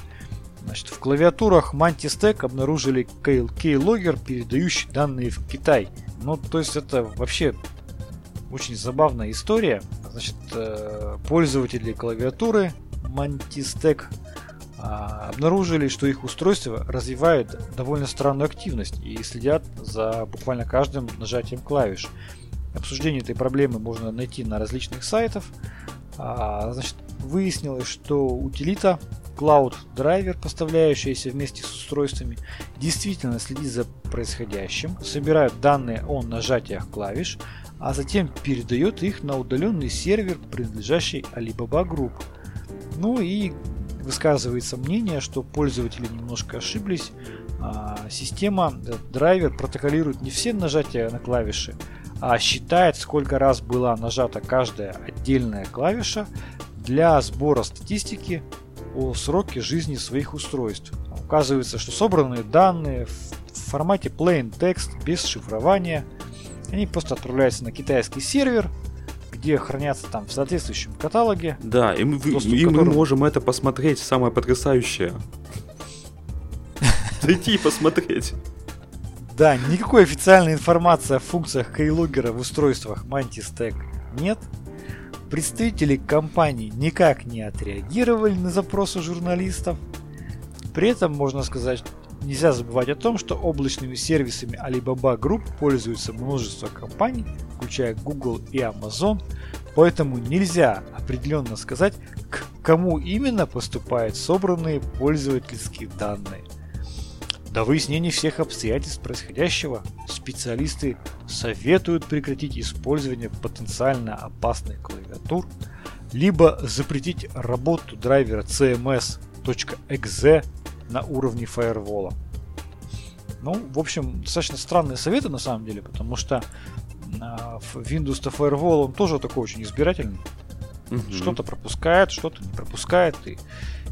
Значит, в клавиатурах Mantis Tech обнаружили keylogger, передающий данные в Китай. Ну, то есть это вообще очень забавная история. Значит, э, пользователи клавиатуры Mantis Tech а, обнаружили, что их устройства развивают довольно странную активность и следят за буквально каждым нажатием клавиш. Обсуждение этой проблемы можно найти на различных сайтах. А, значит, выяснилось, что утилита Cloud Driver, поставляющаяся вместе с устройствами, действительно следит за происходящим, собирает данные о нажатиях клавиш, а затем передает их на удаленный сервер, принадлежащий Alibaba Group. Ну и высказывается мнение, что пользователи немножко ошиблись. А, система, драйвер протоколирует не все нажатия на клавиши, а считает, сколько раз была нажата каждая отдельная клавиша для сбора статистики о сроке жизни своих устройств. Указывается, что собранные данные в формате plain text без шифрования, они просто отправляются на китайский сервер, где хранятся там в соответствующем каталоге. Да, и мы, и мы можем это посмотреть, самое потрясающее. Зайти и посмотреть. Да, никакой официальной информации о функциях Keylogger в устройствах Mantis Tech нет. Представители компании никак не отреагировали на запросы журналистов. При этом можно сказать, нельзя забывать о том, что облачными сервисами Alibaba Group пользуются множество компаний, включая Google и Amazon, поэтому нельзя определенно сказать, к кому именно поступают собранные пользовательские данные. До выяснения всех обстоятельств происходящего специалисты советуют прекратить использование потенциально опасных клавиатур, либо запретить работу драйвера cms.exe на уровне фаервола. Ну, в общем, достаточно странные советы на самом деле, потому что а, Windows Firewall он тоже такой очень избирательный. Угу. Что-то пропускает, что-то не пропускает, и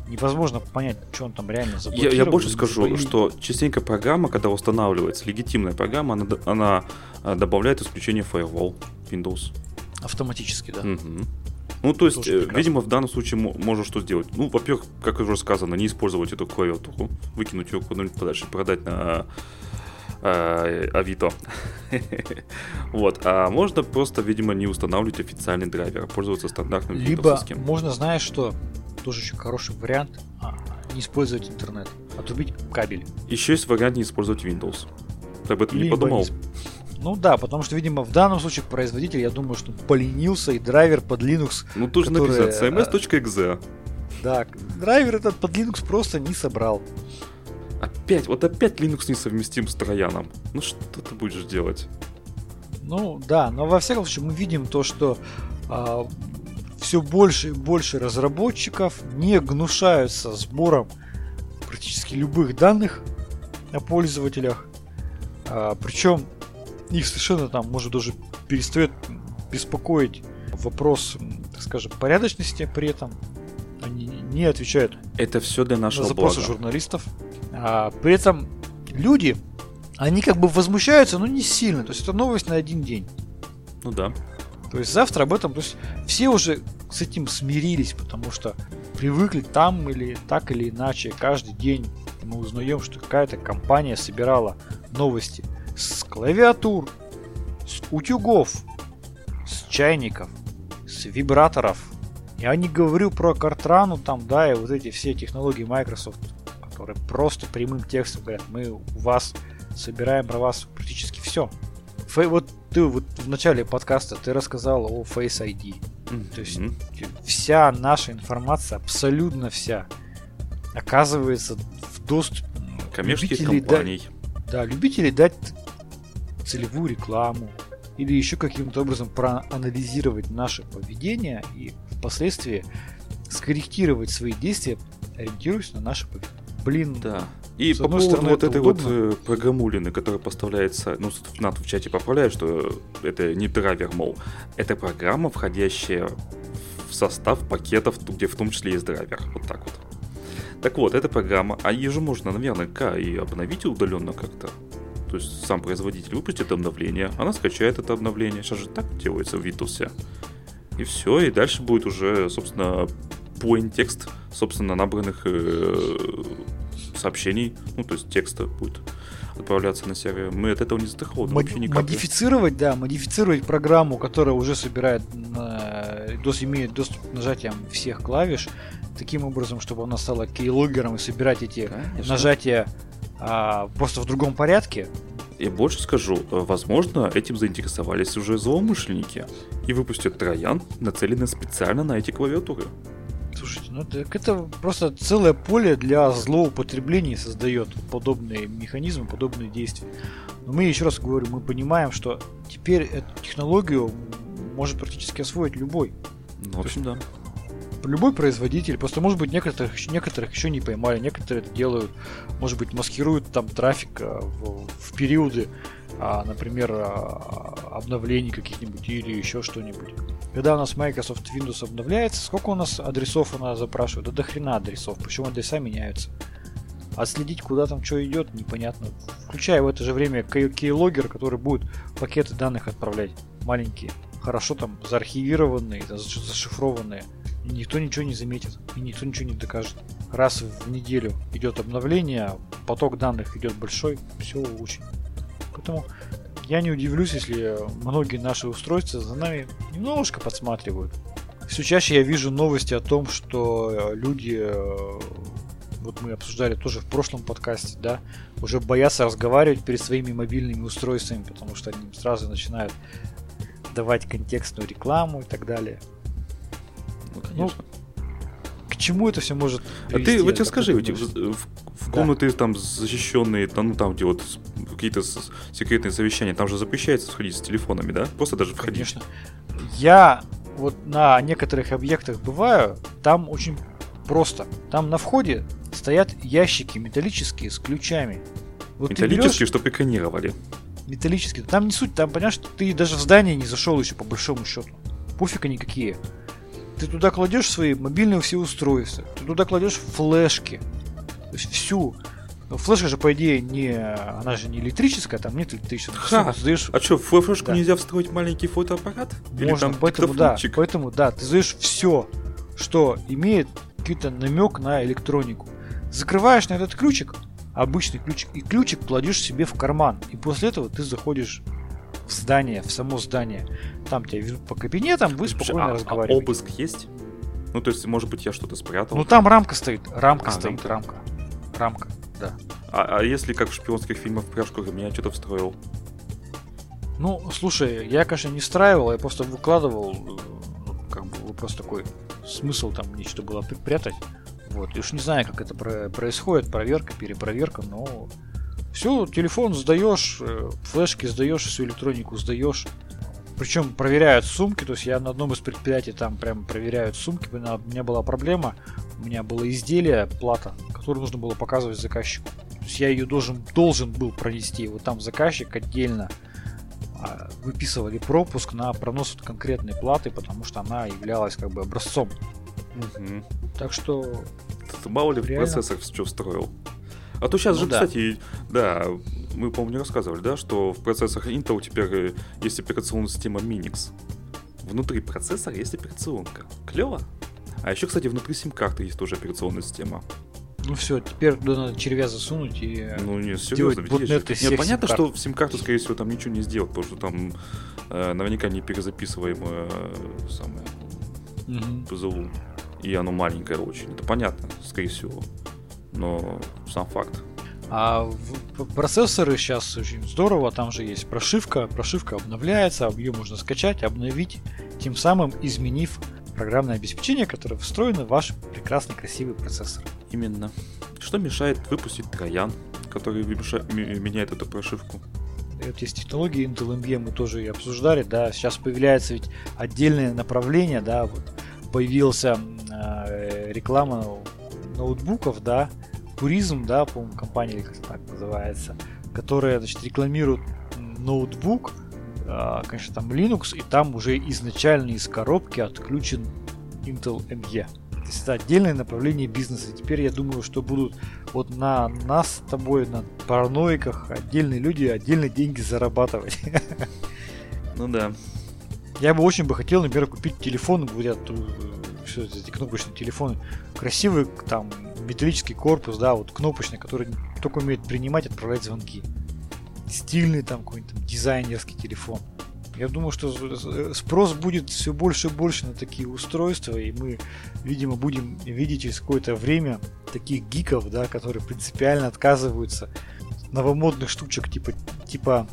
невозможно понять, что он там реально заблокировал. Я, я больше скажу, забыл. что частенько программа, когда устанавливается, легитимная программа, она, она а, добавляет исключение Firewall Windows. Автоматически, да. Угу. Ну, то есть, э, видимо, в данном случае можно что сделать? Ну, во-первых, как уже сказано, не использовать эту клавиатуру, выкинуть ее куда-нибудь подальше, продать на э, Авито. вот. А можно просто, видимо, не устанавливать официальный драйвер, а пользоваться стандартным Либо можно, знаешь что, тоже очень хороший вариант, а, не использовать интернет, отрубить кабель. Еще есть вариант не использовать Windows. Ты об этом Либо не подумал? Ну да, потому что, видимо, в данном случае производитель, я думаю, что поленился и драйвер под Linux. Ну тоже который, написано cms.exe. Да, драйвер этот под Linux просто не собрал. Опять, вот опять Linux не совместим с Трояном. Ну что ты будешь делать? Ну да, но во всяком случае мы видим то, что а, все больше и больше разработчиков не гнушаются сбором практически любых данных о пользователях. А, причем их совершенно там может даже перестает беспокоить вопрос, так скажем, порядочности при этом. Они не отвечают Это все для нашего на запросы блага. журналистов. А, при этом люди, они как бы возмущаются, но не сильно. То есть это новость на один день. Ну да. То есть завтра об этом, то есть все уже с этим смирились, потому что привыкли там или так или иначе каждый день мы узнаем, что какая-то компания собирала новости с клавиатур, с утюгов, с чайников, с вибраторов. Я не говорю про Картрану там, да, и вот эти все технологии Microsoft, которые просто прямым текстом говорят, мы у вас собираем про вас практически все. Фей, вот ты вот в начале подкаста ты рассказал о Face ID. Mm-hmm. То есть вся наша информация, абсолютно вся, оказывается в доступе коммерческих компаний. Да, да, любители дать целевую рекламу или еще каким-то образом проанализировать наше поведение и впоследствии скорректировать свои действия, ориентируясь на наше поведение. Блин, да. И по поводу стороны, вот этой удобно. вот программулины, которая поставляется, ну, НАТО в чате поправляет, что это не драйвер, мол, это программа, входящая в состав пакетов, где в том числе есть драйвер. Вот так вот. Так вот, эта программа, а ее же можно наверняка и обновить удаленно как-то. То есть сам производитель выпустит обновление, она скачает это обновление. Сейчас же так делается в Windows. И все, и дальше будет уже, собственно, point текст, собственно, набранных э, сообщений, ну, то есть текста будет отправляться на сервер. Мы от этого не застрахованы Мод- вообще никак. модифицировать, да, модифицировать программу, которая уже собирает, э, дос, имеет доступ к нажатиям всех клавиш, таким образом, чтобы она стала кейлогером и собирать эти Конечно. нажатия а, просто в другом порядке. Я больше скажу, э, возможно, этим заинтересовались уже злоумышленники и выпустят троян, нацеленный специально на эти клавиатуры. Слушайте, ну так это просто целое поле для злоупотреблений создает подобные механизмы, подобные действия. Но мы еще раз говорю, мы понимаем, что теперь эту технологию может практически освоить любой. Ну, в общем, да. Любой производитель, просто может быть некоторых, некоторых еще не поймали, некоторые это делают, может быть маскируют там трафик а, в, в периоды, например, а, обновлений каких-нибудь или еще что-нибудь. Когда у нас Microsoft Windows обновляется, сколько у нас адресов она запрашивает? Да до хрена адресов, причем адреса меняются. Отследить, куда там что идет, непонятно. Включая в это же время кей- кейлогер, который будет пакеты данных отправлять. Маленькие. Хорошо там заархивированные, заш- зашифрованные. И никто ничего не заметит. И никто ничего не докажет. Раз в неделю идет обновление, поток данных идет большой, все очень. Поэтому я не удивлюсь, если многие наши устройства за нами немножко подсматривают. Все чаще я вижу новости о том, что э, люди, э, вот мы обсуждали тоже в прошлом подкасте, да, уже боятся разговаривать перед своими мобильными устройствами, потому что они сразу начинают давать контекстную рекламу и так далее. Ну, конечно. К чему это все может а привести, ты вот тебе скажи, ты вот думаешь? в, в- в Да. комнаты там защищенные, там, ну там, где вот какие-то секретные совещания, там же запрещается сходить с телефонами, да? Просто даже входить. Конечно. Я вот на некоторых объектах бываю, там очень просто. Там на входе стоят ящики металлические с ключами. Вот Металлические, берешь что экранировали. металлические. Там не суть, там понимаешь, ты даже в здание не зашел еще по большому счету. Пофиг они какие. Ты туда кладешь свои мобильные все устройства, ты туда кладешь флешки, то есть всю. Но Флешка же, по идее, не, она же не электрическая, там нет электричества. Ты Ха! создаешь А что, в флешку Да. нельзя встроить маленький фотоаппарат? Или Можно, там поэтому да, поэтому да, ты задаешь все, что имеет какой-то намек на электронику. Закрываешь на этот ключик, обычный ключик, и ключик кладешь себе в карман. И после этого ты заходишь в здание, в само здание. Там тебя ведут по кабинетам, вы спокойно а- а разговариваете. обыск есть? Ну, то есть, может быть, я что-то спрятал. Ну там рамка стоит, рамка А, стоит, рамка. Рамка, да. А, а если как в шпионских фильмах в пряжку меня что-то встроил? Ну, слушай, я, конечно, не встраивал, я просто выкладывал, э, ну, как бы вопрос такой, смысл там нечто было припрятать. Вот, и уж не знаю, как это про- происходит, проверка, перепроверка, но все, телефон сдаешь, э, флешки сдаешь, всю электронику сдаешь. Причем проверяют сумки, то есть я на одном из предприятий там прям проверяют сумки, у меня- была проблема, у меня было изделие, плата, которую нужно было показывать заказчику. То есть я ее должен, должен был пронести, вот там заказчик отдельно а, выписывали пропуск на пронос конкретной платы, потому что она являлась как бы образцом. Мгм. Так что Тут Мало ли в Реально? процессор что встроил. А то сейчас Ну же, да. кстати, да, мы, по-моему, не рассказывали, да, что в процессорах Intel теперь э, есть операционная система Minix. Внутри процессора есть операционка. Клево. А еще, кстати, внутри сим-карты есть тоже операционная система. ну все, теперь туда надо червя засунуть и Ну, не, сделать серьезно, ботнет из Нет, понятно, сим-карт. что в сим-карту, скорее всего, там ничего не сделать, потому что там э, наверняка не перезаписываемое э, самое Мгм. ПЗУ. И оно маленькое очень. Это понятно, скорее всего. Но сам факт. А процессоры сейчас очень здорово, там же есть прошивка, прошивка обновляется, ее можно скачать, обновить, тем самым изменив программное обеспечение, которое встроено в ваш прекрасный красивый процессор. Именно. Что мешает выпустить троян, который меняет эту прошивку? Вот есть технологии Intel MBM, мы тоже и обсуждали, да, сейчас появляется ведь отдельное направление, да, вот появился м, э, реклама ноутбуков, да, Туризм, да, по-моему, компания или как-то так называется, которая, значит, рекламирует ноутбук, а, конечно, там Linux, и там уже изначально из коробки отключен Intel ME. То есть это отдельное направление бизнеса. И теперь я думаю, что будут вот на нас с тобой, на параноиках, отдельные люди отдельно деньги зарабатывать. Ну да. Я бы очень бы хотел, например, купить телефон, говорят, э, что это эти кнопочные телефоны. Красивый там металлический корпус, да, вот кнопочный, который только умеет принимать отправлять звонки. Стильный там какой-нибудь там, дизайнерский телефон. Я думаю, что спрос будет все больше и больше на такие устройства, и мы, видимо, будем видеть через какое-то время таких гиков, да, которые принципиально отказываются новомодных штучек типа типа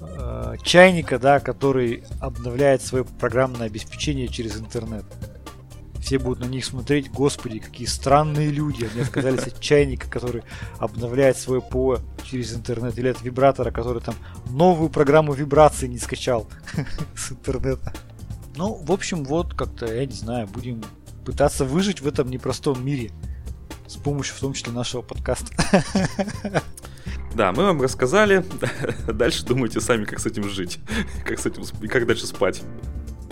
э, чайника, да, который обновляет свое программное обеспечение через интернет. Все будут на них смотреть, господи, какие странные люди. Они отказались от чайника, который обновляет свое ПО через интернет, или от вибратора, который там новую программу вибрации не скачал с интернета. Ну, в общем, вот как-то, я не знаю, будем пытаться выжить в этом непростом мире с помощью, в том числе, нашего подкаста. Да, мы вам рассказали. Дальше думайте сами, как с этим жить. Как с этим и как дальше спать.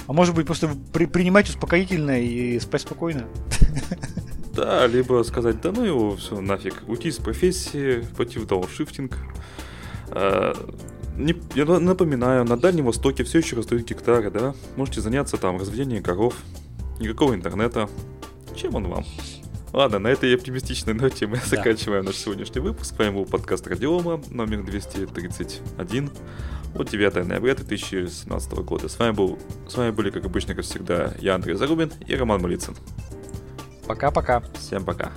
А может быть, просто при, принимать успокоительное и спать спокойно? Да, либо сказать, да ну его, все, нафиг. Уйти из профессии, пойти в дауншифтинг. А, не, я напоминаю, на Дальнем Востоке все еще раздают гектары, да? Можете заняться там разведением коров. Никакого интернета. Чем он вам? Ладно, на этой оптимистичной ноте мы да. заканчиваем наш сегодняшний выпуск. С вами был подкаст Радиома, номер 231 от 9 ноября 2017 года. С вами, был, с вами были, как обычно, как всегда, я, Андрей Зарубин и Роман Малицын. Пока-пока. Всем пока.